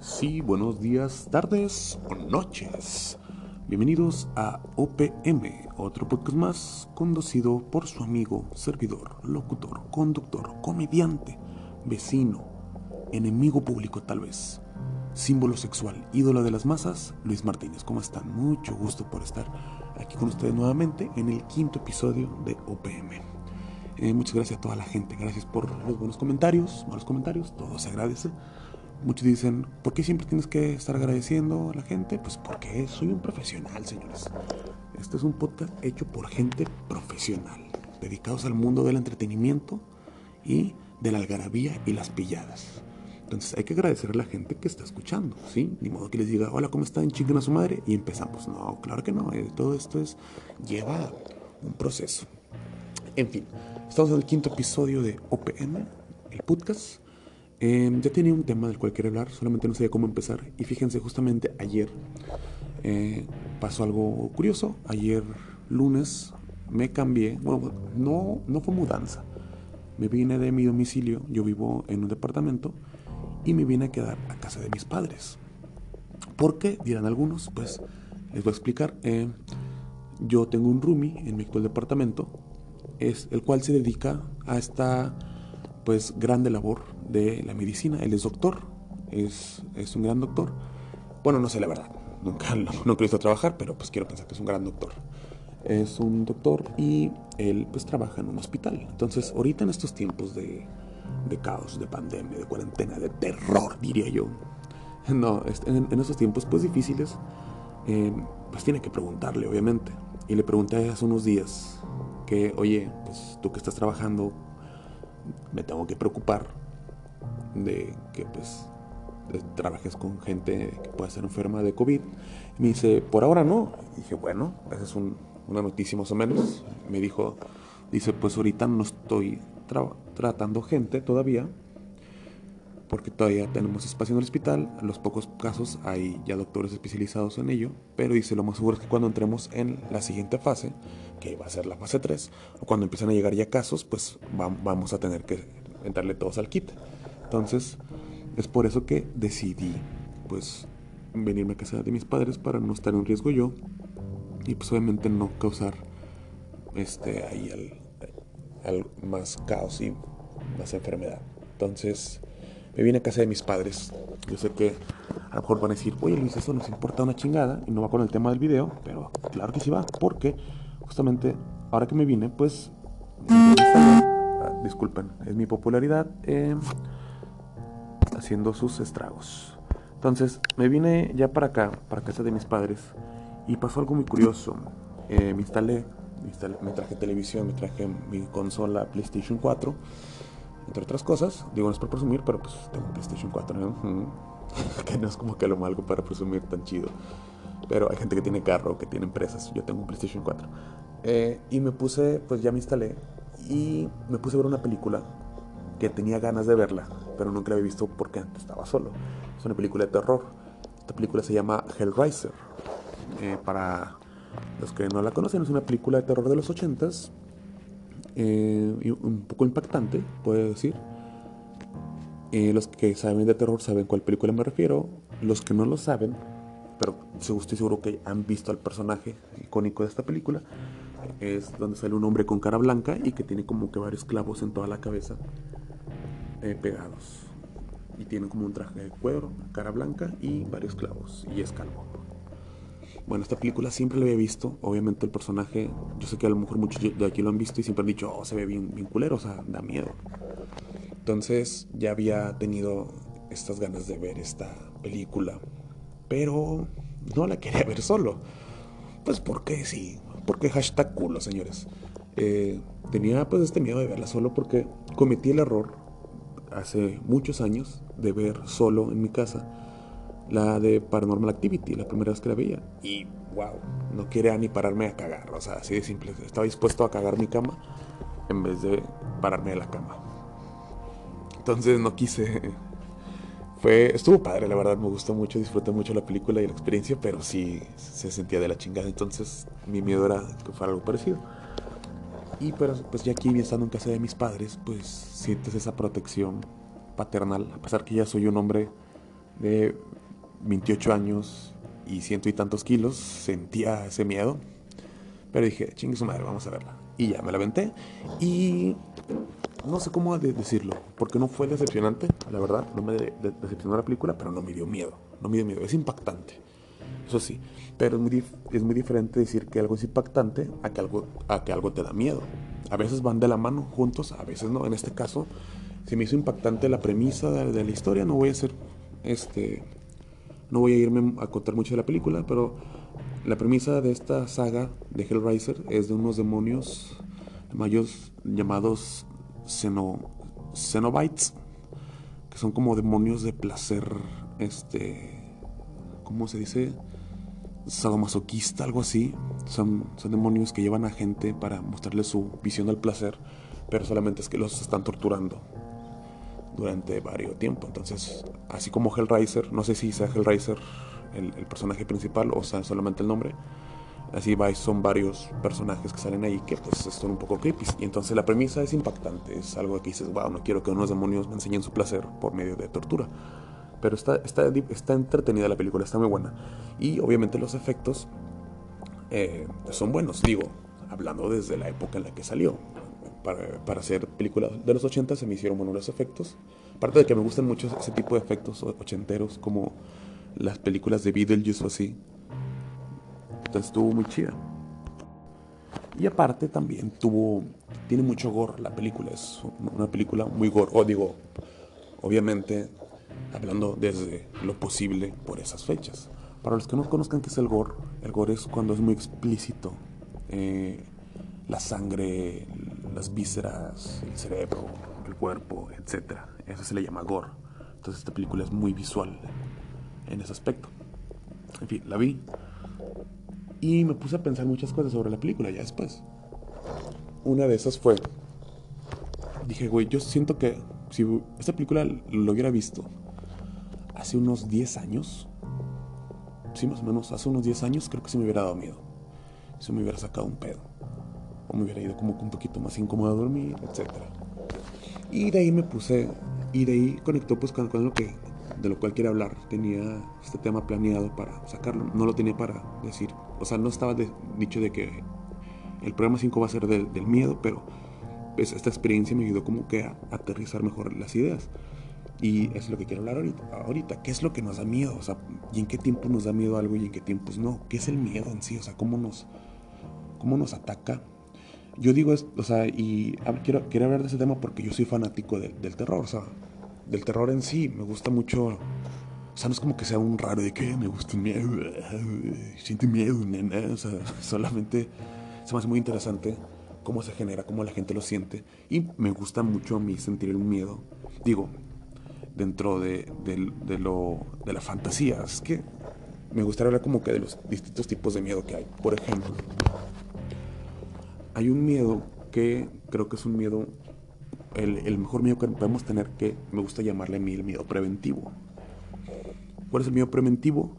Sí, buenos días, tardes o noches. Bienvenidos a OPM, otro podcast más conducido por su amigo, servidor, locutor, conductor, comediante, vecino, enemigo público tal vez, símbolo sexual, ídolo de las masas, Luis Martínez. ¿Cómo están? Mucho gusto por estar aquí con ustedes nuevamente en el quinto episodio de OPM. Eh, muchas gracias a toda la gente, gracias por los buenos comentarios, malos comentarios, todo se agradece. Muchos dicen, ¿por qué siempre tienes que estar agradeciendo a la gente? Pues porque soy un profesional, señores. Este es un podcast hecho por gente profesional, dedicados al mundo del entretenimiento y de la algarabía y las pilladas. Entonces hay que agradecer a la gente que está escuchando, ¿sí? Ni modo que les diga, hola, ¿cómo están? Chinguen a su madre y empezamos. No, claro que no. eh, Todo esto es, lleva un proceso. En fin, estamos en el quinto episodio de OPM, el podcast. Eh, ya tenía un tema del cual quería hablar, solamente no sabía cómo empezar. Y fíjense, justamente ayer eh, pasó algo curioso. Ayer lunes me cambié, bueno, no, no fue mudanza. Me vine de mi domicilio, yo vivo en un departamento, y me vine a quedar a casa de mis padres. ¿Por qué? Dirán algunos, pues les voy a explicar. Eh, yo tengo un roomie en mi actual departamento, es el cual se dedica a esta pues grande labor de la medicina. Él es doctor, es, es un gran doctor. Bueno, no sé la verdad, nunca, lo he visto trabajar, pero pues quiero pensar que es un gran doctor. Es un doctor y él pues trabaja en un hospital. Entonces, ahorita en estos tiempos de, de caos, de pandemia, de cuarentena, de terror, diría yo. No, este, en, en estos tiempos pues difíciles, eh, pues tiene que preguntarle, obviamente. Y le pregunté hace unos días que, oye, pues tú que estás trabajando, me tengo que preocupar de que pues trabajes con gente que pueda ser enferma de COVID. Me dice, por ahora no. Y dije, bueno, esa es un- una noticia más o menos. Me dijo, dice, pues ahorita no estoy tra- tratando gente todavía, porque todavía tenemos espacio en el hospital. Los pocos casos hay ya doctores especializados en ello, pero dice, lo más seguro es que cuando entremos en la siguiente fase, que va a ser la fase 3, o cuando empiezan a llegar ya casos, pues va- vamos a tener que entrarle todos al kit. Entonces, es por eso que decidí, pues, venirme a casa de mis padres para no estar en riesgo yo y pues obviamente no causar este ahí al, más caos y más enfermedad. Entonces, me vine a casa de mis padres. Yo sé que a lo mejor van a decir, oye Luis, eso nos importa una chingada y no va con el tema del video, pero claro que sí va, porque justamente ahora que me vine, pues, ah, disculpen, es mi popularidad eh, haciendo sus estragos. Entonces, me vine ya para acá, para casa de mis padres, y pasó algo muy curioso. Eh, me instalé, me instalé- traje televisión, me traje mi consola PlayStation 4, entre otras cosas. Digo, no es por presumir, pero pues tengo PlayStation 4, ¿no? Que no es como que lo malgo para presumir tan chido. Pero hay gente que tiene carro, que tiene empresas. Yo tengo un PlayStation 4. Eh, y me puse, pues ya me instalé. Y me puse a ver una película que tenía ganas de verla, pero nunca la había visto porque antes estaba solo. Es una película de terror. Esta película se llama Hellraiser. Eh, para los que no la conocen, es una película de terror de los 80s. eh, y un poco impactante, puedo decir. Eh, los que saben de terror saben cuál película me refiero. Los que no lo saben, pero estoy seguro que han visto al personaje icónico de esta película, es donde sale un hombre con cara blanca y que tiene como que varios clavos en toda la cabeza eh, pegados. Y tiene como un traje de cuero, cara blanca y varios clavos. Y es calvo. Bueno, esta película siempre la había visto. Obviamente el personaje, yo sé que a lo mejor muchos de aquí lo han visto y siempre han dicho, oh, se ve bien, bien culero, o sea, da miedo. Entonces ya había tenido estas ganas de ver esta película, pero no la quería ver solo. Pues porque sí, porque hashtag culo, señores. Eh, tenía pues este miedo de verla solo porque cometí el error hace muchos años de ver solo en mi casa la de Paranormal Activity, la primera vez que la veía. Y wow, no quería ni pararme a cagar, o sea, así de simple. Estaba dispuesto a cagar mi cama en vez de pararme de la cama. Entonces no quise. Fue, estuvo padre, la verdad, me gustó mucho, disfruté mucho la película y la experiencia, pero sí se sentía de la chingada. Entonces mi miedo era que fuera algo parecido. Y pero, pues ya aquí estando en casa de mis padres, pues sientes esa protección paternal, a pesar que ya soy un hombre de 28 años y ciento y tantos kilos, sentía ese miedo. Pero dije, chingue su madre, vamos a verla. Y ya me la aventé. Y no sé cómo decirlo, porque no fue decepcionante, la verdad. No me decepcionó la película, pero no me dio miedo. No me dio miedo. Es impactante. Eso sí. Pero es muy, es muy diferente decir que algo es impactante a que algo, a que algo te da miedo. A veces van de la mano juntos, a veces no. En este caso, si me hizo impactante la premisa de, la historia. No voy a ser este no voy a irme a contar mucho de la película, pero la premisa de esta saga de Hellraiser es de unos demonios mayos llamados Cenobites, que son como demonios de placer, este, ¿cómo se dice? Sadomasoquista, algo así. Son, son demonios que llevan a gente para mostrarles su visión del placer, pero solamente es que los están torturando durante varios tiempo. Entonces, así como Hellraiser, no sé si sea Hellraiser el, personaje principal o sea solamente el nombre, así va, son varios personajes que salen ahí que pues son un poco creepy. Y entonces la premisa es impactante, es algo que dices, wow, no quiero que unos demonios me enseñen su placer por medio de tortura. Pero está, está, está entretenida la película, está muy buena. Y obviamente los efectos eh, son buenos, digo, hablando desde la época en la que salió para, hacer películas de los 80 se me hicieron buenos los efectos. Aparte de que me gustan mucho ese tipo de efectos ochenteros, como las películas de Beetlejuice o así. Entonces estuvo muy chida. Y aparte también tuvo, tiene mucho gore la película, es una película muy gore, o digo, obviamente hablando desde lo posible por esas fechas. Para los que no conozcan qué es el gore, el gore es cuando es muy explícito. Eh, la sangre, las vísceras, el cerebro, el cuerpo, etc. Eso se le llama gore. Entonces esta película es muy visual en ese aspecto. En fin, la vi y me puse a pensar muchas cosas sobre la película ya después. Una de esas fue, dije, güey, yo siento que si esta película lo hubiera visto hace unos 10 años, sí, más o menos, hace unos 10 años, creo que se me hubiera dado miedo. Se me hubiera sacado un pedo o me hubiera ido como un poquito más incómodo a dormir, etc. Y de ahí me puse, y de ahí conectó pues con, lo que, de lo cual quiere hablar. Tenía este tema planeado para sacarlo, no lo tenía para decir, o sea, no estaba dicho de que el programa 5 va a ser del, miedo, pero pues, esta experiencia me ayudó como que a, aterrizar mejor las ideas. Y es lo que quiero hablar ahorita, ahorita. ¿Qué es lo que nos da miedo? O sea, ¿y en qué tiempo nos da miedo algo y en qué tiempos no? ¿Qué es el miedo en sí? O sea, ¿cómo nos, cómo nos ataca yo digo, o sea, y quiero, quiero hablar de ese tema porque yo soy fanático del terror, o sea, del terror en sí, me gusta mucho, o sea, no es como que sea un raro de que me gusta el miedo, siente miedo, nena, o sea, solamente se me hace muy interesante cómo se genera, cómo la gente lo siente, y me gusta mucho a mí sentir el miedo, digo, dentro de, de, lo, de la fantasía, es que me gustaría hablar como que de los distintos tipos de miedo que hay, por ejemplo, hay un miedo que creo que es un miedo, el, mejor miedo que podemos tener, que me gusta llamarle a mí el miedo preventivo. ¿Cuál es el miedo preventivo?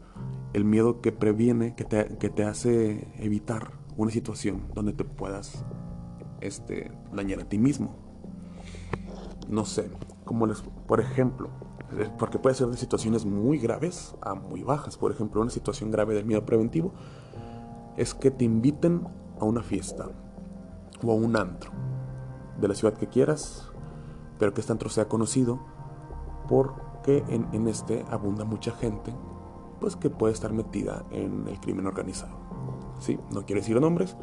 El miedo que previene, que te, que te hace evitar una situación donde te puedas este, dañar a ti mismo. No sé, como les, por ejemplo, porque puede ser de situaciones muy graves a muy bajas. Por ejemplo, una situación grave del miedo preventivo es que te inviten a una fiesta o a un antro de la ciudad que quieras, pero que este antro sea conocido porque en, este abunda mucha gente pues que puede estar metida en el crimen organizado. Sí, no quiero decir nombres,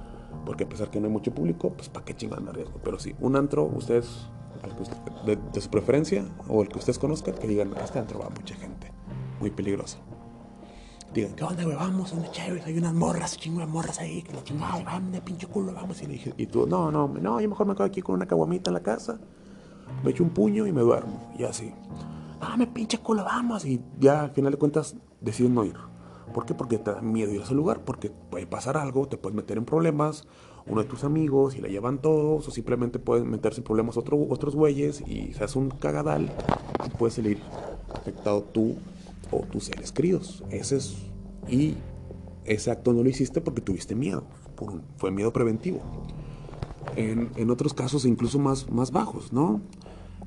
porque a pesar que no hay mucho público, pues para qué chingan a riesgo. Pero sí, un antro, ustedes, de, de, su preferencia, o el que ustedes conozcan, que digan, este antro va mucha gente, muy peligroso digan, ¿qué onda, güey? Vamos, una chévere, hay unas morras, chingo de morras ahí, que la chingada, vamos de pinche culo, vamos. Y, le dije, y tú, no, no, no, yo mejor me quedo aquí con una caguamita en la casa, me echo un puño y me duermo. Y así, no, me pinche culo, vamos. Y ya al final de cuentas deciden no ir. ¿Por qué? Porque te da miedo ir a ese lugar, porque puede pasar algo, te puedes meter en problemas, uno de tus amigos y la llevan todos, o simplemente pueden meterse en problemas otro, otros güeyes y se hace un cagadal y puedes salir afectado tú o tus seres queridos. Ese es, y ese acto no lo hiciste porque tuviste miedo, fue miedo preventivo. En, en, otros casos incluso más, más bajos, ¿no?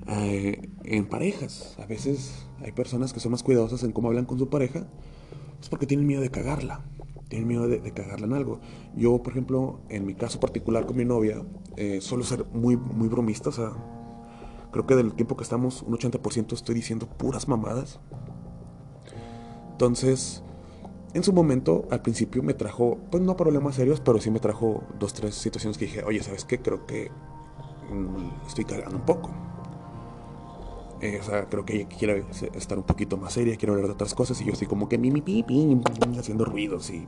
Eh, en parejas. A veces hay personas que son más cuidadosas en cómo hablan con su pareja, es porque tienen miedo de cagarla, tienen miedo de, cagarla en algo. Yo, por ejemplo, en mi caso particular con mi novia, eh, suelo ser muy, muy bromista, o sea, creo que del tiempo que estamos, un 80% estoy diciendo puras mamadas. Entonces, en su momento, al principio me trajo, pues no problemas serios, pero sí me trajo dos, tres situaciones que dije, oye, ¿sabes qué? Creo que mm, estoy cagando un poco. Eh, o sea, creo que ella quiere estar un poquito más seria, quiere hablar de otras cosas y yo estoy como que mi, mi, pi, haciendo ruidos y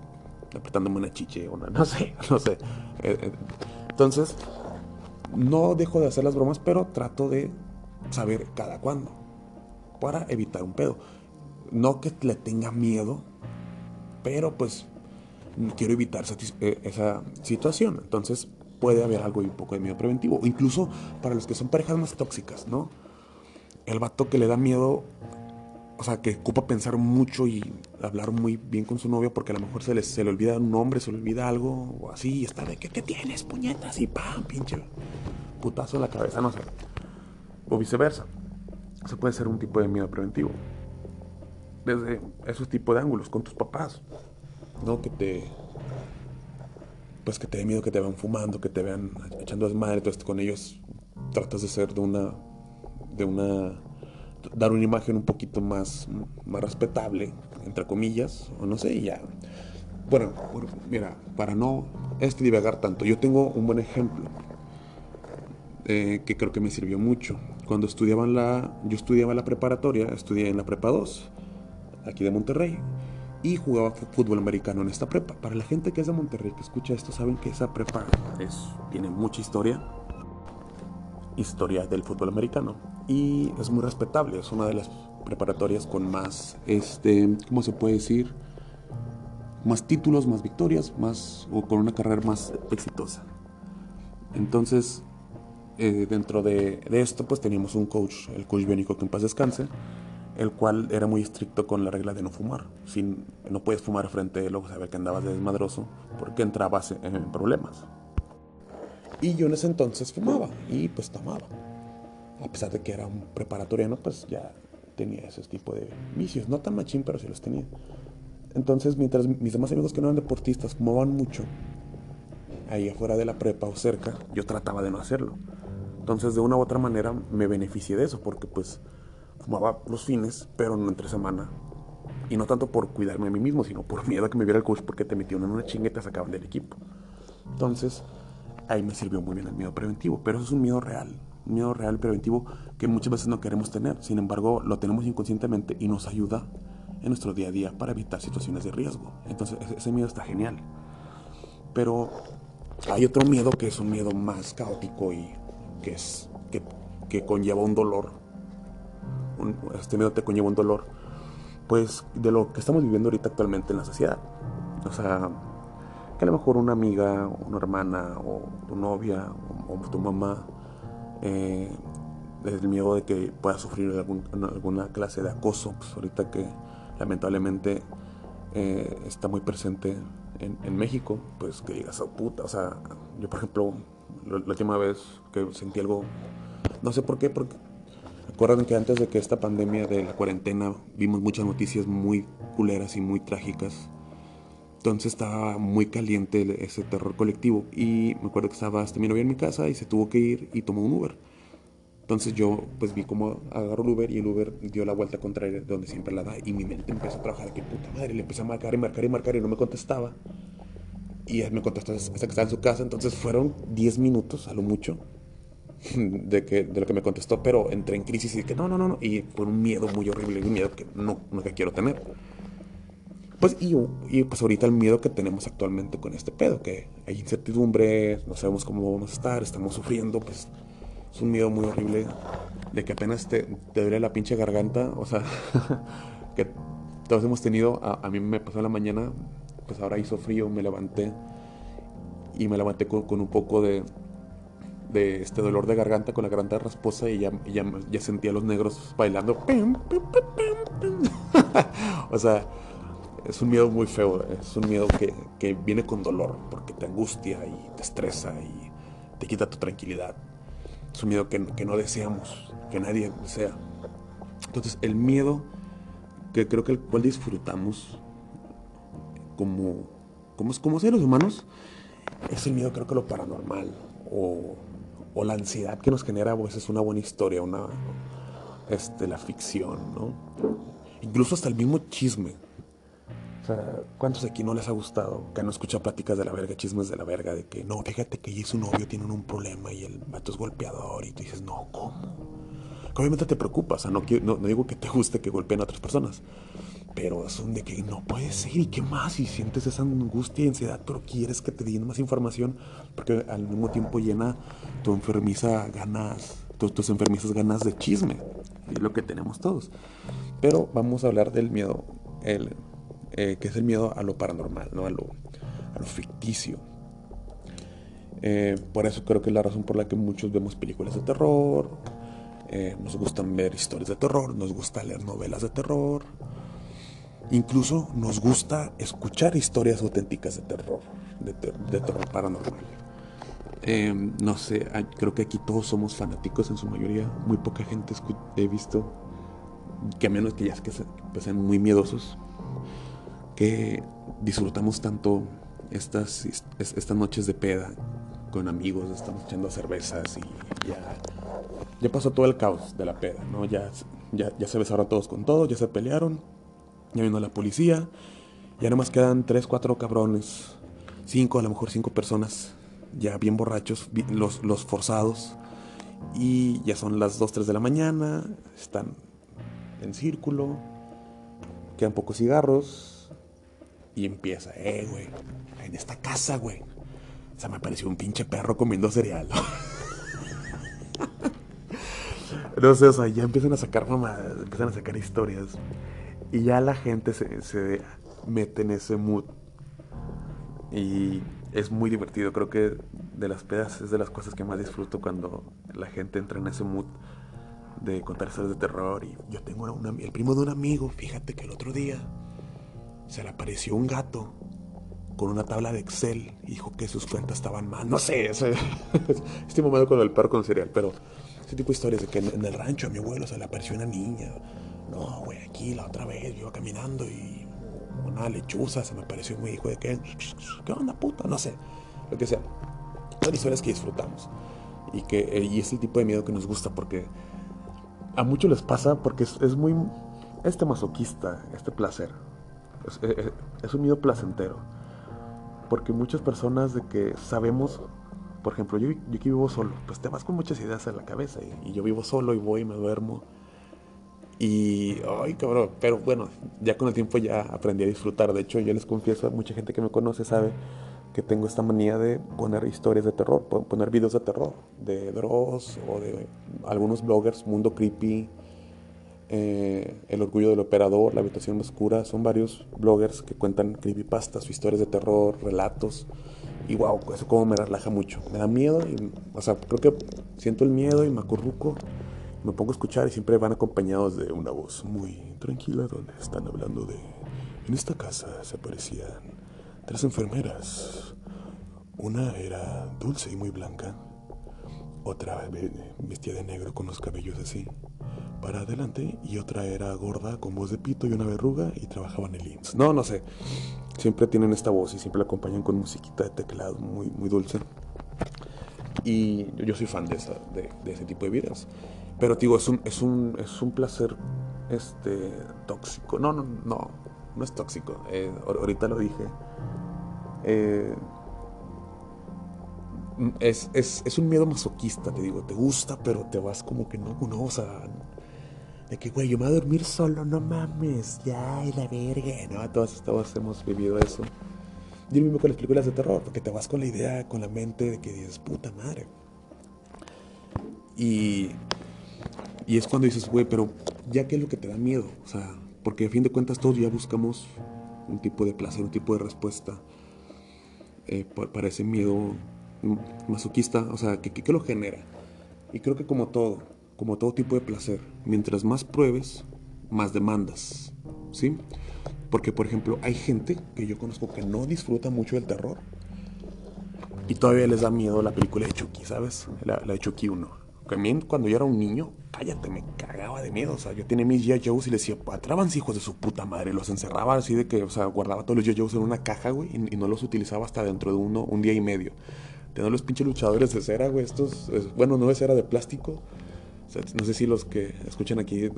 apretándome una chiche o una, no sé, no sé. Eh, eh, entonces, no dejo de hacer las bromas, pero trato de saber cada cuándo para evitar un pedo. No que le tenga miedo, pero pues quiero evitar esa situación. Entonces puede haber algo y un poco de miedo preventivo. incluso para los que son parejas más tóxicas, ¿no? El vato que le da miedo, o sea, que ocupa pensar mucho y hablar muy bien con su novia porque a lo mejor se le, se le olvida un nombre, se le olvida algo o así, y está de que, ¿qué tienes, puñetas? Y pam, pinche putazo en la cabeza, no sé. O viceversa. Eso puede ser un tipo de miedo preventivo. Desde esos tipos de ángulos, con tus papás, ¿no? Que te. Pues que te dé miedo que te vean fumando, que te vean echando desmadre, entonces con ellos tratas de ser de una de una dar una imagen un poquito más, más respetable, entre comillas, o no sé, y ya. Bueno, mira, para no este divagar tanto, yo tengo un buen ejemplo eh, que creo que me sirvió mucho. Cuando estudiaba la, yo estudiaba la preparatoria, estudié en la prepa 2, aquí de Monterrey, y jugaba fútbol americano en esta prepa. Para la gente que es de Monterrey, que escucha esto, saben que esa prepa es, tiene mucha historia, historia del fútbol americano y es muy respetable, es una de las preparatorias con más, este, ¿cómo se puede decir? Más títulos, más victorias, más, o con una carrera más exitosa. Entonces, eh, dentro de, esto, pues teníamos un coach, el coach biónico que en paz descanse, el cual era muy estricto con la regla de no fumar. Sin, no puedes fumar frente a él o saber que andabas de desmadroso, porque entrabas en problemas. Y yo en ese entonces fumaba y pues tomaba a pesar de que era un preparatoriano, pues ya tenía ese tipo de vicios. No tan machín, pero sí los tenía. Entonces, mientras mis demás amigos que no eran deportistas fumaban mucho, ahí afuera de la prepa o cerca, yo trataba de no hacerlo. Entonces, de una u otra manera, me beneficié de eso, porque pues fumaba los fines, pero no entre semana. Y no tanto por cuidarme a mí mismo, sino por miedo a que me viera el coach porque te metieron en una chinga y te sacaban del equipo. Entonces, ahí me sirvió muy bien el miedo preventivo, pero eso es un miedo real miedo real preventivo que muchas veces no queremos tener. Sin embargo, lo tenemos inconscientemente y nos ayuda en nuestro día a día para evitar situaciones de riesgo. Entonces, ese miedo está genial. Pero hay otro miedo que es un miedo más caótico y que es que, que conlleva un dolor. este miedo te conlleva un dolor, pues de lo que estamos viviendo ahorita actualmente en la sociedad. O sea, a lo mejor una amiga, una hermana, o tu novia, o tu mamá, eh, el miedo de que pueda sufrir alguna clase de acoso, pues ahorita que lamentablemente eh, está muy presente en, México, pues que digas, oh, puta, o sea, yo por ejemplo, la, última vez que sentí algo, no sé por qué, porque acuerdan que antes de que esta pandemia de la cuarentena vimos muchas noticias muy culeras y muy trágicas. Entonces estaba muy caliente ese terror colectivo y me acuerdo que estaba hasta mi novia en mi casa y se tuvo que ir y tomó un Uber. Entonces yo pues vi cómo agarró el Uber y el Uber dio la vuelta contraria de donde siempre la da y mi mente empezó a trabajar que puta madre, le empecé a marcar y marcar y marcar y no me contestaba. Y él me contestó hasta que estaba en su casa, entonces fueron 10 minutos a lo mucho de, que, de lo que me contestó, pero entré en crisis y dije, no, no, no, no, y fue un miedo muy horrible, un miedo que no, no que quiero tener. Pues, y, y, pues ahorita el miedo que tenemos actualmente con este pedo, que hay incertidumbre, no sabemos cómo vamos a estar, estamos sufriendo, pues es un miedo muy horrible de que apenas te, te duele la pinche garganta, o sea, que todos hemos tenido, a, mí me pasó en la mañana, pues ahora hizo frío, me levanté y me levanté con, un poco de, de este dolor de garganta, con la garganta rasposa y ya, ya, ya sentía a los negros bailando. o sea, es un miedo muy feo, es un miedo que, que, viene con dolor, porque te angustia y te estresa y te quita tu tranquilidad. Es un miedo que, que no deseamos, que nadie desea. Entonces, el miedo que creo que el cual disfrutamos como, como, como seres humanos es el miedo, creo que lo paranormal o, o la ansiedad que nos genera a veces una buena historia, una, este, la ficción, ¿no? Incluso hasta el mismo chisme. O sea, ¿cuántos aquí no les ha gustado? Que no escucha pláticas de la verga, chismes de la verga, de que no, fíjate que ella y su novio tienen un problema y el vato es golpeador y tú dices, no, ¿cómo? obviamente te preocupa, o sea, no, no, no, digo que te guste que golpeen a otras personas, pero es de que no puede ser y qué más, y sientes esa angustia y ansiedad, pero quieres que te den más información, porque al mismo tiempo llena tu enfermiza ganas, tus enfermizas ganas de chisme, y es lo que tenemos todos. Pero vamos a hablar del miedo, el, eh, que es el miedo a lo paranormal, ¿no? a, lo, a lo ficticio. Eh, por eso creo que es la razón por la que muchos vemos películas de terror, eh, nos gustan ver historias de terror, nos gusta leer novelas de terror, incluso nos gusta escuchar historias auténticas de terror, de, terror paranormal. No sé, creo que aquí todos somos fanáticos en su mayoría, muy poca gente he visto, que a menos que ya que pues, sean muy miedosos, disfrutamos tanto estas, estas noches de peda con amigos, estamos echando cervezas y ya ya pasó todo el caos de la peda, ¿no? Ya, ya, ya se besaron todos con todos, ya se pelearon, ya vino la policía, ya nomás quedan tres, cuatro cabrones, cinco, a lo mejor cinco personas, ya bien borrachos, los, los forzados, y ya son las dos, tres de la mañana, están en círculo, quedan pocos cigarros, y empieza, eh, güey, en esta casa, güey. O me pareció un pinche perro comiendo cereal. No sé, o sea, ya empiezan a sacar mamadas, empiezan a sacar historias. Y ya la gente se, mete en ese mood. Y es muy divertido. Creo que de las pedas es de las cosas que más disfruto cuando la gente entra en ese mood de contar historias de terror. Y yo tengo el primo de un amigo, fíjate que el otro día se le apareció un gato con una tabla de Excel dijo que sus cuentas estaban mal. No sé, estoy mamado con el perro con cereal, pero ese tipo de historias de que en, el rancho a mi abuelo se le apareció una niña. No, güey, aquí la otra vez yo iba caminando y una lechuza se me apareció muy hijo de que, ¿qué onda, puta? No sé, lo que sea. Son historias que disfrutamos y que eh, y es el tipo de miedo que nos gusta porque a muchos les pasa porque es, muy este masoquista, este placer. Es, es, eh, eh, es un miedo placentero. Porque muchas personas de que sabemos por ejemplo, yo, yo aquí vivo solo, pues te vas con muchas ideas en la cabeza y, yo vivo solo y voy y me duermo. Y, ay, cabrón, pero bueno, ya con el tiempo ya aprendí a disfrutar. De hecho, yo les confieso, mucha gente que me conoce sabe que tengo esta manía de poner historias de terror, poner videos de terror, de Dross o de algunos bloggers, Mundo Creepy, eh, El Orgullo del Operador, La Habitación Oscura. Son varios bloggers que cuentan creepypastas historias de terror, relatos. Y wow, eso como me relaja mucho. Me da miedo, y, o sea, creo que siento el miedo y me acurruco, me pongo a escuchar y siempre van acompañados de una voz muy tranquila donde están hablando de... En esta casa se aparecían tres enfermeras. Una era dulce y muy blanca. Otra vestía de negro con los cabellos así, para adelante. Y otra era gorda con voz de pito y una verruga y trabajaba en el IMSS. No, no sé siempre tienen esta voz y siempre la acompañan con musiquita de teclado muy, muy dulce. Y yo soy fan de, esa, de, ese tipo de videos. Pero digo, es un, es un, es un placer este, tóxico. No, no, no, no es tóxico. Eh, ahorita lo dije. Eh, es, es, es, un miedo masoquista, te digo. Te gusta, pero te vas como que no, no, o sea, de que, güey, yo me voy a dormir solo, no mames, ya, y la verga. No, todos, todos hemos vivido eso. Y lo mismo con las películas de terror, porque te vas con la idea, con la mente de que dices, puta madre. Y, y es cuando dices, güey, pero ya qué es lo que te da miedo. O sea, porque a fin de cuentas todos ya buscamos un tipo de placer, un tipo de respuesta eh, para ese miedo masoquista. O sea, ¿qué, qué lo genera? Y creo que como todo, como todo tipo de placer, mientras más pruebes, más demandas, ¿sí? Porque, por ejemplo, hay gente que yo conozco que no disfruta mucho del terror y todavía les da miedo la película de Chucky, ¿sabes? La, de Chucky 1, también cuando yo era un niño, cállate, me cagaba de miedo. O sea, yo tenía mis G.I. Y les decía, atrábanse hijos de su puta madre. Los encerraba así de que, o sea, guardaba todos los G.I. En una caja, güey, y, no los utilizaba hasta dentro de uno, un día y medio. Tenía los pinches luchadores de cera, güey, estos, bueno, no de cera, de plástico no sé si los que escuchan aquí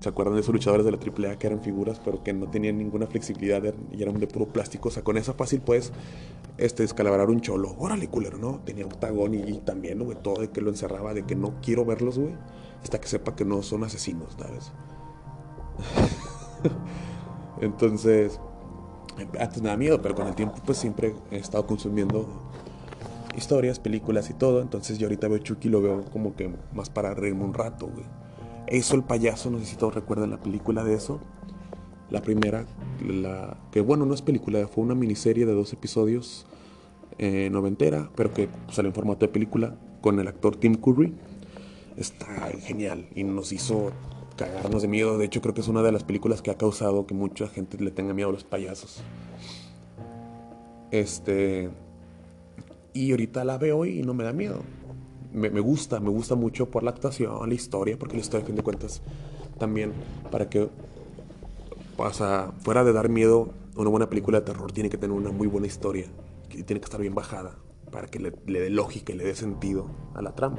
se acuerdan de esos luchadores de la AAA que eran figuras, pero que no tenían ninguna flexibilidad y eran de puro plástico. O sea, con esa fácil puedes este, descalabrar un cholo. Órale, culero, ¿no? Tenía octagón y, también, güey, todo de que lo encerraba, de que no quiero verlos, güey, hasta que sepa que no son asesinos, ¿sabes? Entonces, antes me da miedo, pero con el tiempo, pues siempre he estado consumiendo historias, películas y todo. Entonces yo ahorita veo Chucky y lo veo como que más para reírme un rato, güey. Eso el payaso, no sé si todos recuerdan la película de eso. La primera, la que bueno, no es película, fue una miniserie de dos episodios eh, noventera, pero que salió en formato de película con el actor Tim Curry. Está genial y nos hizo cagarnos de miedo. De hecho, creo que es una de las películas que ha causado que mucha gente le tenga miedo a los payasos. Este, y ahorita la veo y no me da miedo. Me, gusta, me gusta mucho por la actuación, la historia, porque la historia, a fin de cuentas, también para que, sea, fuera de dar miedo, una buena película de terror tiene que tener una muy buena historia, y tiene que estar bien bajada, para que le, dé lógica y le dé sentido a la trama.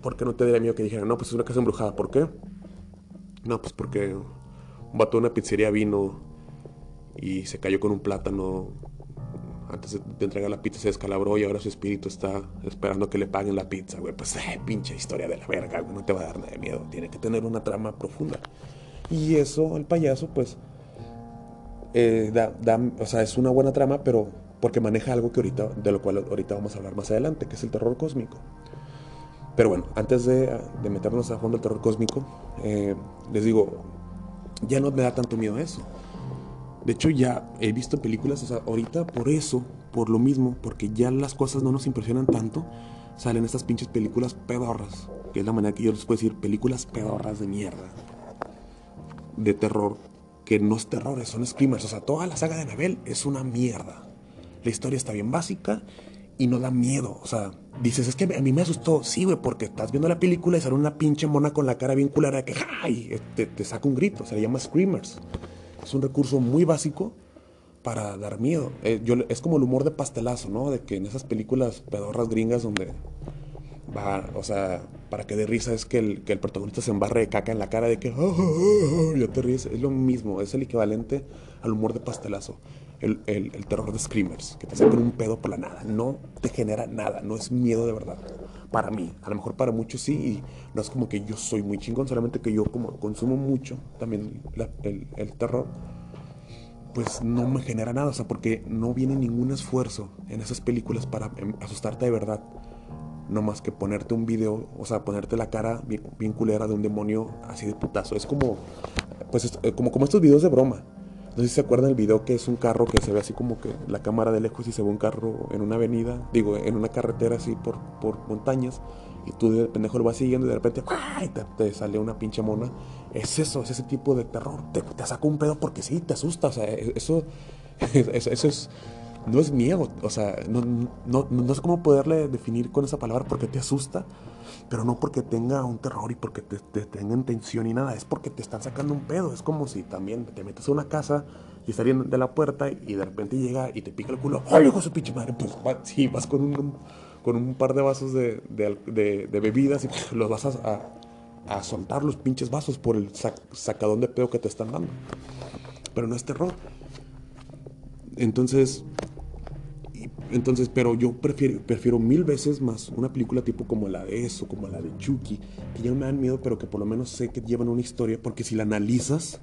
Porque no te daría miedo que dijeran, no, pues es una casa embrujada, ¿por qué? No, pues porque un vato de una pizzería vino y se cayó con un plátano antes de, entregar la pizza se descalabró y ahora su espíritu está esperando que le paguen la pizza, güey. Pues, eh, pinche historia de la verga, güey. No te va a dar nada de miedo. Tiene que tener una trama profunda. Y eso, el payaso, pues, eh, da, o sea, es una buena trama, pero porque maneja algo que ahorita, de lo cual ahorita vamos a hablar más adelante, que es el terror cósmico. Pero bueno, antes de, meternos a fondo el terror cósmico, eh, les digo, ya no me da tanto miedo eso. De hecho, ya he visto películas, o sea, ahorita por eso, por lo mismo, porque ya las cosas no nos impresionan tanto, salen estas pinches películas pedorras, que es la manera que yo les puedo decir, películas pedorras de mierda, de terror, que no es terror, son screamers, o sea, toda la saga de Anabel es una mierda. La historia está bien básica y no da miedo, o sea, dices, es que a mí me asustó, sí, güey, porque estás viendo la película y sale una pinche mona con la cara bien culera que, ¡ay! Te, saca un grito, se le llama screamers. Es un recurso muy básico para dar miedo. Eh, yo, es como el humor de pastelazo, ¿no? De que en esas películas pedorras gringas donde va, o sea, para que dé risa es que el, que el protagonista se embarre de caca en la cara de que, oh, ya te ríes. Es lo mismo, es el equivalente al humor de pastelazo. El, el, el, terror de screamers, que te sacan un pedo por la nada. No te genera nada, no es miedo de verdad. Para mí, a lo mejor para muchos sí, y no es como que yo soy muy chingón, solamente que yo como consumo mucho también el, terror, pues no me genera nada, o sea, porque no viene ningún esfuerzo en esas películas para em, asustarte de verdad. No más que ponerte un video, o sea, ponerte la cara bien, bien culera de un demonio así de putazo. Es como, pues, eh, como, como estos videos de broma no sé si se acuerdan el video que es un carro que se ve así como que la cámara de lejos y se ve un carro en una avenida, digo, en una carretera así por, por montañas, y tú de pendejo lo vas siguiendo y de repente ¡ay! Te, sale una pinche mona. Es eso, es ese tipo de terror. Te, te saca un pedo porque sí, te asusta. O sea, e, eso, eso, eso es. No es miedo, o sea, no, no, no sé cómo poderle definir con esa palabra porque te asusta, pero no porque tenga un terror y porque te, te tenga tensión y nada, es porque te están sacando un pedo. Es como si también te metes a una casa y saliendo de la puerta y de repente llega y te pica el culo. ¡Ay, hijo su pinche madre! Pues sí, vas con un, con un par de vasos de, de, de, bebidas y pues, los vas a, a, soltar los pinches vasos por el sacadón de pedo que te están dando. Pero no es terror. Entonces, entonces, pero yo prefiero, prefiero mil veces más una película tipo como la de eso, como la de Chucky, que ya me dan miedo, pero que por lo menos sé que llevan una historia, porque si la analizas,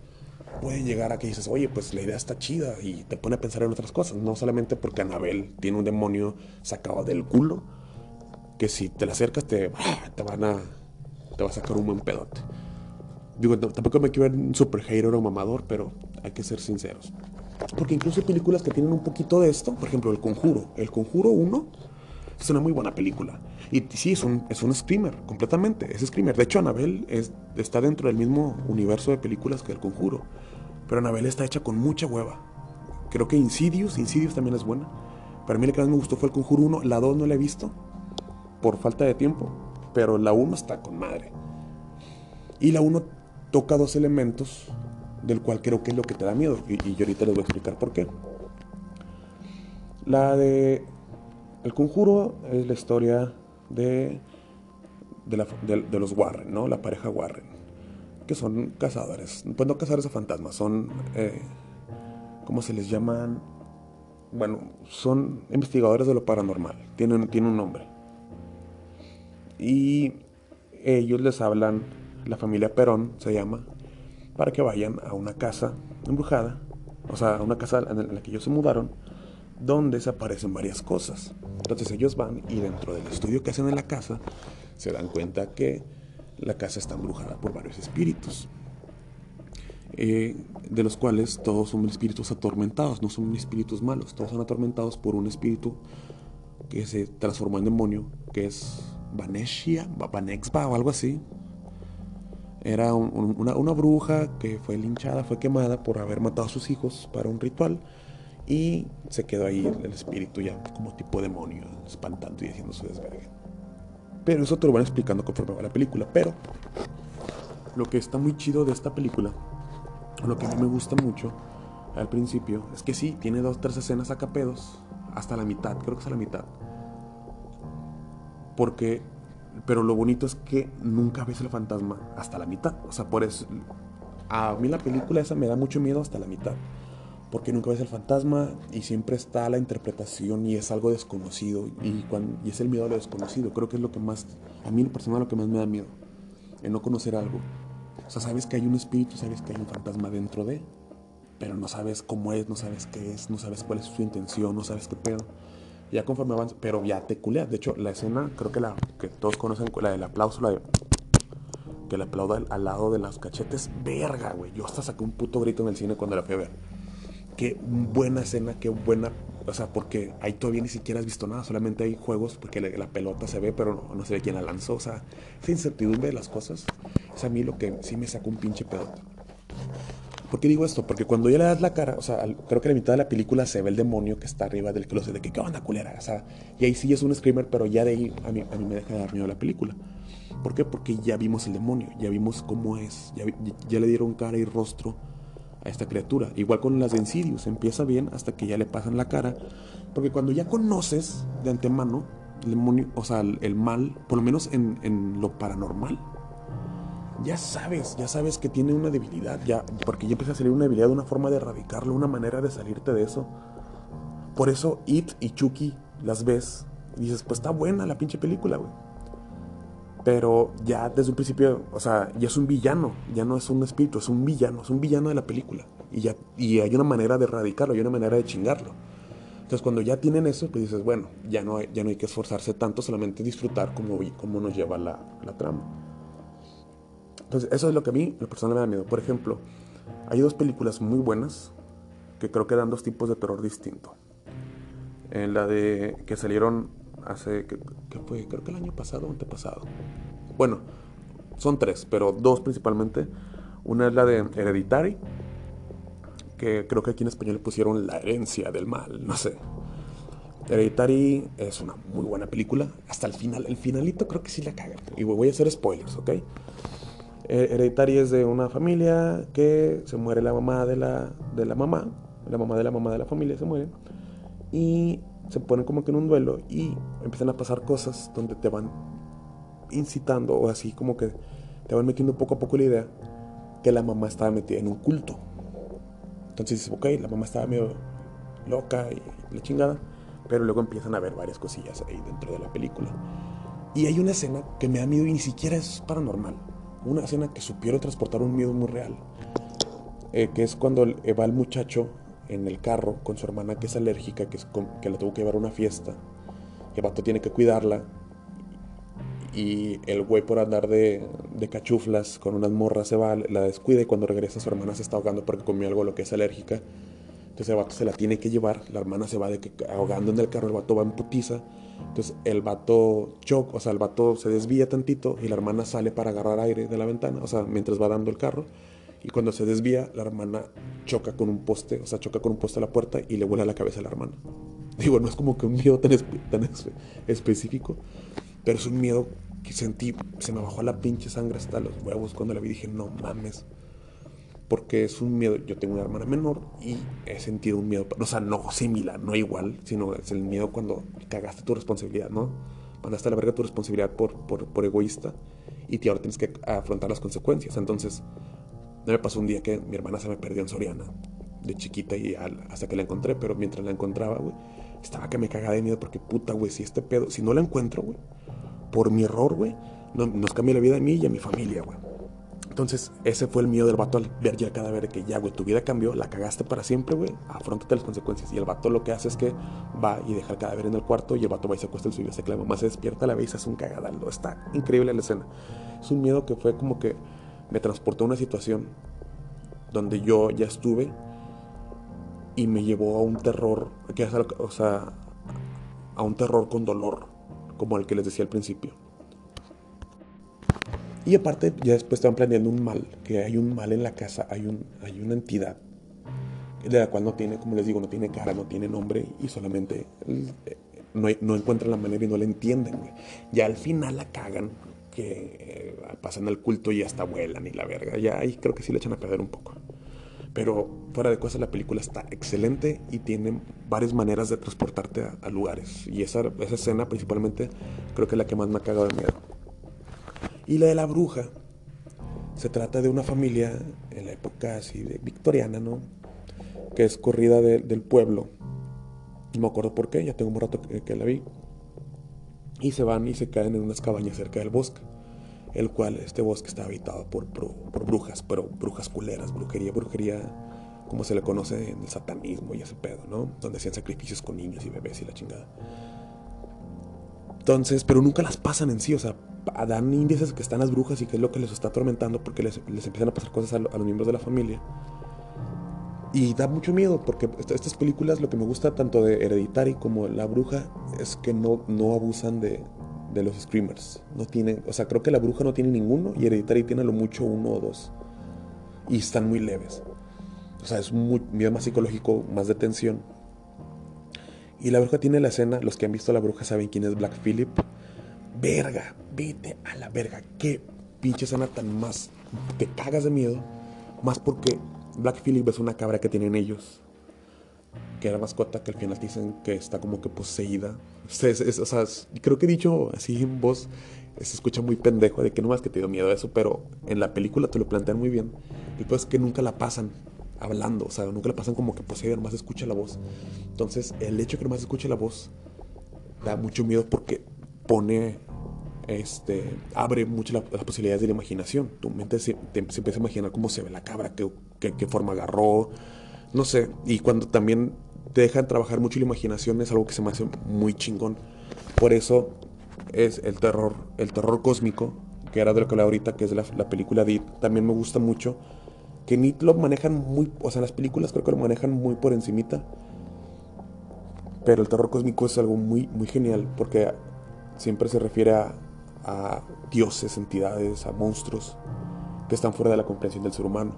puede llegar a que dices, oye, pues la idea está chida y te pone a pensar en otras cosas, no solamente porque Anabel tiene un demonio sacado del culo, que si te la acercas te, te van a, te va a sacar un buen pedote. Digo, tampoco me quiero ver un super hater o mamador, pero hay que ser sinceros. Porque incluso hay películas que tienen un poquito de esto. Por ejemplo, El Conjuro. El Conjuro 1 es una muy buena película. Y sí, es un, es un screamer, completamente. Es screamer. De hecho, Annabelle es, está dentro del mismo universo de películas que El Conjuro. Pero Annabelle está hecha con mucha hueva. Creo que Insidious, Insidious también es buena. Para mí la que más me gustó fue El Conjuro 1. La 2 no la he visto. Por falta de tiempo. pero la 1 está con madre. Y la 1 toca dos elementos del cual creo que es lo que te da miedo. Y, yo ahorita les voy a explicar por qué. La de El Conjuro es la historia de, de, los Warren, ¿no? La pareja Warren. Que son cazadores. Pues no cazadores a fantasmas, son... Eh, ¿Cómo se les llaman? Bueno, son investigadores de lo paranormal. Tienen, tienen un nombre. Y ellos les hablan, la familia Perón se llama, para que vayan a una casa embrujada, o sea, a una casa en la que ellos se mudaron, donde se aparecen varias cosas. Entonces ellos van y dentro del estudio que hacen en la casa, se dan cuenta que la casa está embrujada por varios espíritus. Eh, de los cuales todos son espíritus atormentados, no son espíritus malos, todos son atormentados por un espíritu que se transformó en demonio, que es Vaneshia, Vanexba o algo así. Era una, bruja que fue linchada, fue quemada por haber matado a sus hijos para un ritual y se quedó ahí el, espíritu ya como tipo demonio, espantando y haciendo su desvergue. Pero eso te lo van explicando conforme va la película. Pero lo que está muy chido de esta película, lo que a mí me gusta mucho al principio, es que sí, tiene dos, tres escenas a capedos, hasta la mitad, creo que es a la mitad porque, pero lo bonito es que nunca ves el fantasma hasta la mitad. O sea, por eso, a mí la película esa me da mucho miedo hasta la mitad. Porque nunca ves el fantasma y siempre está la interpretación y es algo desconocido. Y, cuando, y es el miedo a lo desconocido. Creo que es lo que más, a mí personal lo que más me da miedo. El no conocer algo. O sea, sabes que hay un espíritu, sabes que hay un fantasma dentro de, pero no sabes cómo es, no sabes qué es, no sabes cuál es su intención, no sabes qué pedo. Ya conforme avanza, pero ya te culea. De hecho, la escena, creo que la que todos conocen, la del aplauso, la de. Que le aplauda al, lado de las cachetes. Verga, güey. Yo hasta saqué un puto grito en el cine cuando la fui a ver. Qué buena escena, qué buena. O sea, porque ahí todavía ni siquiera has visto nada. Solamente hay juegos porque la, pelota se ve, pero no, se ve quién la lanzó. O sea, esa incertidumbre de las cosas. Es a mí lo que sí me sacó un pinche pedote. ¿Por qué digo esto? Porque cuando ya le das la cara, o sea, creo que a la mitad de la película se ve el demonio que está arriba del closet, de que qué onda culera, o sea, y ahí sí es un screamer, pero ya de ahí a mí, a mí me deja de dar miedo la película. ¿Por qué? Porque ya vimos el demonio, ya vimos cómo es, ya, ya le dieron cara y rostro a esta criatura. Igual con las de Insidious, empieza bien hasta que ya le pasan la cara, porque cuando ya conoces de antemano el demonio, o sea, el, mal, por lo menos en, en lo paranormal, ya sabes, ya sabes que tiene una debilidad, ya, porque ya empieza a salir una debilidad, una forma de erradicarlo, una manera de salirte de eso. Por eso It y Chucky las ves y dices, pues está buena la pinche película, güey. Pero ya desde un principio, o sea, ya es un villano, ya no es un espíritu, es un villano, es un villano de la película. Y, ya, y hay una manera de erradicarlo, hay una manera de chingarlo. Entonces cuando ya tienen eso, pues dices, bueno, ya no hay, ya no hay que esforzarse tanto, solamente disfrutar como, como nos lleva la, la trama. Entonces, eso es lo que a mí, la persona me da miedo. Por ejemplo, hay dos películas muy buenas que creo que dan dos tipos de terror distinto. En la de que salieron hace, ¿qué, fue? Creo que el año pasado o antepasado. Bueno, son tres, pero dos principalmente. Una es la de Hereditary, que creo que aquí en español le pusieron La herencia del mal, no sé. Hereditary es una muy buena película. Hasta el final, el finalito creo que sí la caga. Y voy a hacer spoilers, ¿ok? Eh, hereditaria es de una familia que se muere la mamá de la, de la mamá, la mamá de la mamá de la familia se muere, y se ponen como que en un duelo y empiezan a pasar cosas donde te van incitando o así como que te van metiendo poco a poco la idea que la mamá estaba metida en un culto. Entonces dices, ok, la mamá estaba medio loca y la chingada, pero luego empiezan a ver varias cosillas ahí dentro de la película. Y hay una escena que me da miedo y ni siquiera es paranormal una escena que supieron transportar un miedo muy real, eh, que es cuando va el muchacho en el carro con su hermana que es alérgica, que, es la tuvo que llevar a una fiesta, el vato tiene que cuidarla, y el güey por andar de, de, cachuflas con unas morras se va, la descuida y cuando regresa su hermana se está ahogando porque comió algo lo que es alérgica. Entonces el vato se la tiene que llevar, la hermana se va ahogando en el carro, el vato va en putiza entonces el vato choca, o sea, el vato se desvía tantito y la hermana sale para agarrar aire de la ventana, o sea, mientras va dando el carro. Y cuando se desvía, la hermana choca con un poste, o sea, choca con un poste a la puerta y le vuela la cabeza a la hermana. Digo, no es como que un miedo tan, tan específico, pero es un miedo que sentí, se me bajó la pinche sangre hasta los huevos cuando la vi. Dije, no mames. Porque es un miedo. Yo tengo una hermana menor y he sentido un miedo. O sea, no similar, no igual, sino es el miedo cuando cagaste tu responsabilidad, ¿no? Mandaste a la verga tu responsabilidad por, por, por egoísta y ahora tienes que afrontar las consecuencias. Entonces, no me pasó un día que mi hermana se me perdió en Soriana de chiquita y hasta que la encontré, pero mientras la encontraba, güey, estaba que me cagaba de miedo porque puta, güey, si este pedo, si no la encuentro, güey, por mi error, güey, nos cambia la vida a mí y a mi familia, güey. Entonces, ese fue el miedo del vato al ver ya cada vez que ya, güey, tu vida cambió, la cagaste para siempre, güey, afrontate las consecuencias. Y el vato lo que hace es que va y deja el cadáver en el cuarto y el vato va y se acuesta el suyo. Hasta que la mamá se despierta, la ve y se hace un cagadaldo. Está increíble la escena. Es un miedo que fue como que me transportó a una situación donde yo ya estuve y me llevó a un terror, que o sea, a un terror con dolor, como el que les decía al principio. Y aparte, ya después estaban planeando un mal, que hay un mal en la casa, hay, un, hay una entidad de la cual no tiene, como les digo, no tiene cara, no tiene nombre y solamente eh, no, no encuentran la manera y no la entienden. Ya al final la cagan, que eh, pasan al culto y hasta vuelan y la verga. Ya ahí creo que sí le echan a perder un poco. Pero fuera de cosas, la película está excelente y tiene varias maneras de transportarte a, a lugares. Y esa, esa escena principalmente creo que es la que más me ha cagado de miedo. Y la de la bruja, se trata de una familia en la época así de victoriana, ¿no? Que es corrida del pueblo. No me acuerdo por qué, ya tengo un rato que, la vi. Y se van y se caen en unas cabañas cerca del bosque. El cual, este bosque está habitado por, por, brujas, pero brujas culeras, brujería, brujería, como se le conoce en el satanismo y ese pedo, ¿no? Donde hacían sacrificios con niños y bebés y la chingada. Entonces, pero nunca las pasan en sí, o sea, dan índices que están las brujas y que es lo que les está atormentando porque les, empiezan a pasar cosas a, los miembros de la familia. Y da mucho miedo porque estas películas lo que me gusta tanto de Hereditary como La Bruja es que no, no abusan de, de los screamers. No tienen, o sea, creo que La Bruja no tiene ninguno y Hereditary tiene lo mucho uno o dos. Y están muy leves. O sea, es muy, miedo más psicológico, más de tensión. Y La Bruja tiene la escena, los que han visto La Bruja saben quién es Black Phillip verga, vete a la verga. Qué pinche escena tan más. Te cagas de miedo. Más porque Black Phillip es una cabra que tienen ellos. Que era mascota que al final dicen que está como que poseída. O sea, creo que he dicho así en voz. Se escucha muy pendejo de que no más que te dio miedo a eso, pero en la película te lo plantean muy bien. Y pues que nunca la pasan hablando, o sea, nunca la pasan como que poseída, nomás escucha la voz. Entonces, el hecho de que nomás escuche la voz da mucho miedo porque pone este, abre mucho las posibilidades de la imaginación. Tu mente se, empieza a imaginar cómo se ve la cabra, qué, forma agarró, no sé. Y cuando también te dejan trabajar mucho la imaginación es algo que se me hace muy chingón. Por eso es el terror, el terror cósmico, que era de lo que hablaba ahorita, que es la película de también me gusta mucho. Que Nit lo manejan muy, o sea, las películas creo que lo manejan muy por encimita. Pero el terror cósmico es algo muy, muy genial, porque siempre se refiere a, a dioses, entidades, a monstruos que están fuera de la comprensión del ser humano,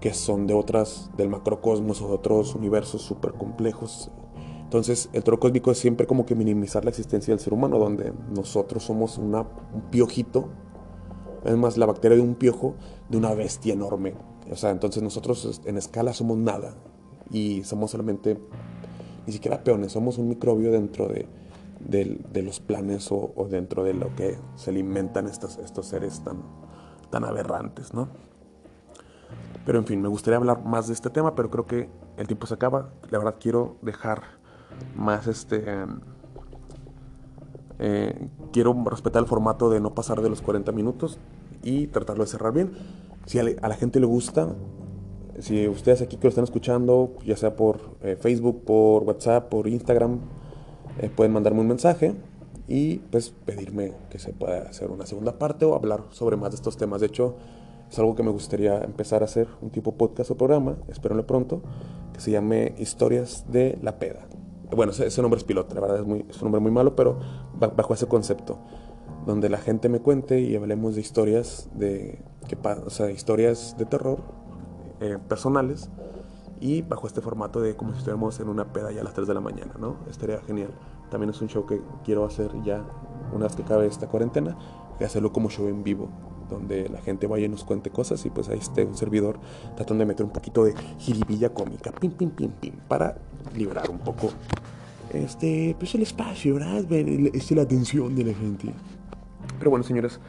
que son de otras, del macrocosmos o de otros universos súper complejos. Entonces, el terror cósmico es siempre como que minimizar la existencia del ser humano, donde nosotros somos una, un piojito, es más, la bacteria de un piojo de una bestia enorme. O sea, entonces nosotros en escala somos nada y somos solamente, ni siquiera peones, somos un microbio dentro de, de, los planes o, dentro de lo que se alimentan estos, estos seres tan, tan aberrantes, ¿no? Pero en fin, me gustaría hablar más de este tema, pero creo que el tiempo se acaba. La verdad quiero dejar más este... Eh, quiero respetar el formato de no pasar de los 40 minutos y tratarlo de cerrar bien. Si a la gente le gusta, si ustedes aquí que lo están escuchando, ya sea por eh, Facebook, por WhatsApp, por Instagram, eh, pueden mandarme un mensaje y pues pedirme que se pueda hacer una segunda parte o hablar sobre más de estos temas. De hecho, es algo que me gustaría empezar a hacer, un tipo podcast o programa, espérenlo pronto, que se llame Historias de la Peda. Bueno, ese, nombre es piloto, la verdad es, muy, es un nombre muy malo, pero bajo ese concepto, donde la gente me cuente y hablemos de historias de, que, o sea, historias de terror eh, personales y bajo este formato de como si estuviéramos en una peda ya a las 3 de la mañana, ¿no? Estaría genial. También es un show que quiero hacer ya una vez que acabe esta cuarentena, de hacerlo como show en vivo, donde la gente vaya y nos cuente cosas y pues ahí esté un servidor tratando de meter un poquito de jiribilla cómica, pim, pim, pim, pim, para liberar un poco este, pues el espacio, ¿verdad? Este, la atención de la gente. Pero bueno, señores,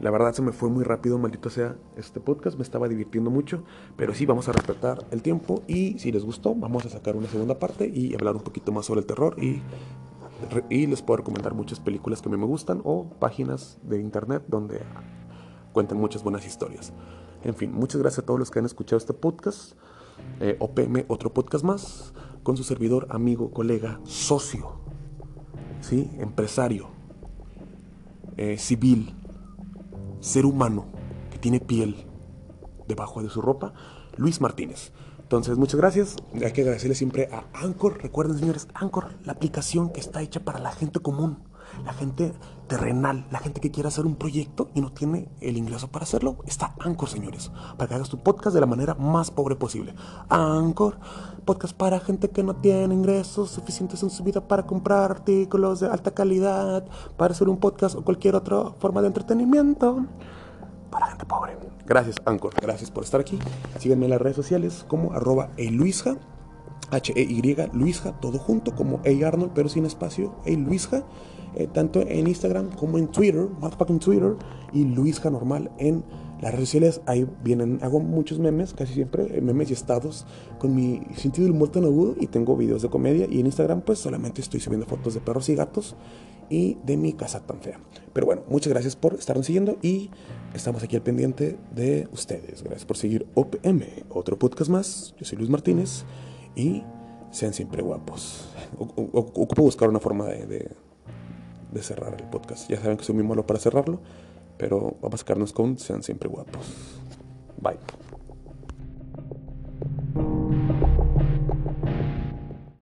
la verdad se me fue muy rápido, maldito sea, este podcast. Me estaba divirtiendo mucho. Pero sí, vamos a respetar el tiempo. Y si les gustó, vamos a sacar una segunda parte y hablar un poquito más sobre el terror. Y, y les puedo recomendar muchas películas que a mí me gustan o páginas de internet donde cuentan muchas buenas historias. En fin, muchas gracias a todos los que han escuchado este podcast. Eh, OPM, otro podcast más, con su servidor, amigo, colega, socio, ¿sí? empresario, eh, civil, ser humano que tiene piel debajo de su ropa, Luis Martínez. Entonces, muchas gracias. Hay que agradecerle siempre a Anchor. Recuerden, señores, Anchor, la aplicación que está hecha para la gente común la gente terrenal, la gente que quiere hacer un proyecto y no tiene el ingreso para hacerlo, está Anchor, señores, para que hagas tu podcast de la manera más pobre posible. Anchor, podcast para gente que no tiene ingresos suficientes en su vida para comprar artículos de alta calidad, para hacer un podcast o cualquier otra forma de entretenimiento. Para gente pobre. Gracias, Anchor. Gracias por estar aquí. Síganme en las redes sociales como arroba eluisja, H-E-Y, Luisja, todo junto, como A. Arnold, pero sin espacio, A. Luisja. Eh, tanto en Instagram como en Twitter, motherfucking Twitter, y Luisja normal en las redes sociales. Ahí vienen, hago muchos memes, casi siempre, eh, memes y estados con mi sentido del humor tan agudo y tengo videos de comedia. Y en Instagram, pues solamente estoy subiendo fotos de perros y gatos y de mi casa tan fea. Pero bueno, muchas gracias por estarnos siguiendo y estamos aquí al pendiente de ustedes. Gracias por seguir OPM, otro podcast más. Yo soy Luis Martínez y sean siempre guapos. Ocupo buscar una forma de de de cerrar el podcast. Ya saben que soy muy malo para cerrarlo, pero vamos a quedarnos con sean siempre guapos. Bye.